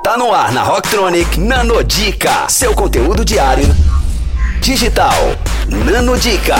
Tá no ar na Rocktronic Nanodica, seu conteúdo diário digital. Nanodica.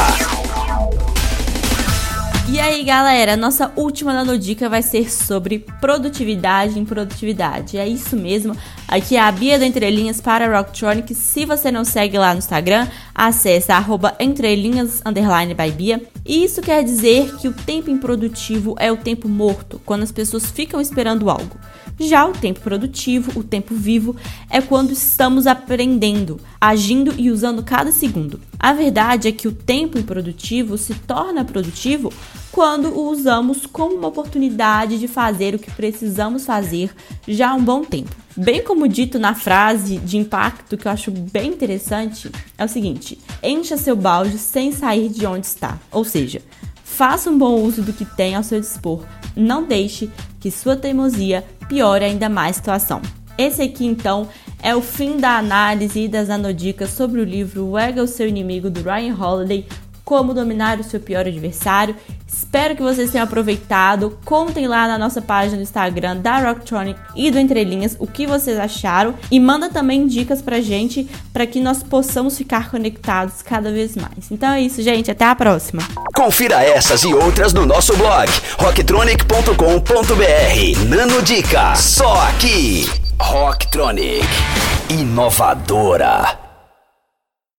E aí, galera, nossa última nanodica vai ser sobre produtividade em produtividade. É isso mesmo. Aqui é a Bia da Entrelinhas para Rocktronic. Se você não segue lá no Instagram, acesse arroba entrelinhas underline by Bia. E isso quer dizer que o tempo improdutivo é o tempo morto, quando as pessoas ficam esperando algo. Já o tempo produtivo, o tempo vivo, é quando estamos aprendendo, agindo e usando cada segundo. A verdade é que o tempo improdutivo se torna produtivo quando o usamos como uma oportunidade de fazer o que precisamos fazer já há um bom tempo. Bem como dito na frase de impacto que eu acho bem interessante, é o seguinte: encha seu balde sem sair de onde está. Ou seja, faça um bom uso do que tem ao seu dispor. Não deixe que sua teimosia piore ainda mais a situação. Esse aqui então é o fim da análise e das anodicas sobre o livro O Ego o Seu Inimigo do Ryan Holiday, Como Dominar o Seu Pior Adversário. Espero que vocês tenham aproveitado. Contem lá na nossa página do Instagram da Rocktronic e do Entrelinhas o que vocês acharam e manda também dicas pra gente para que nós possamos ficar conectados cada vez mais. Então é isso, gente. Até a próxima. Confira essas e outras no nosso blog rocktronic.com.br. Nanodica, só aqui. Rocktronic, inovadora.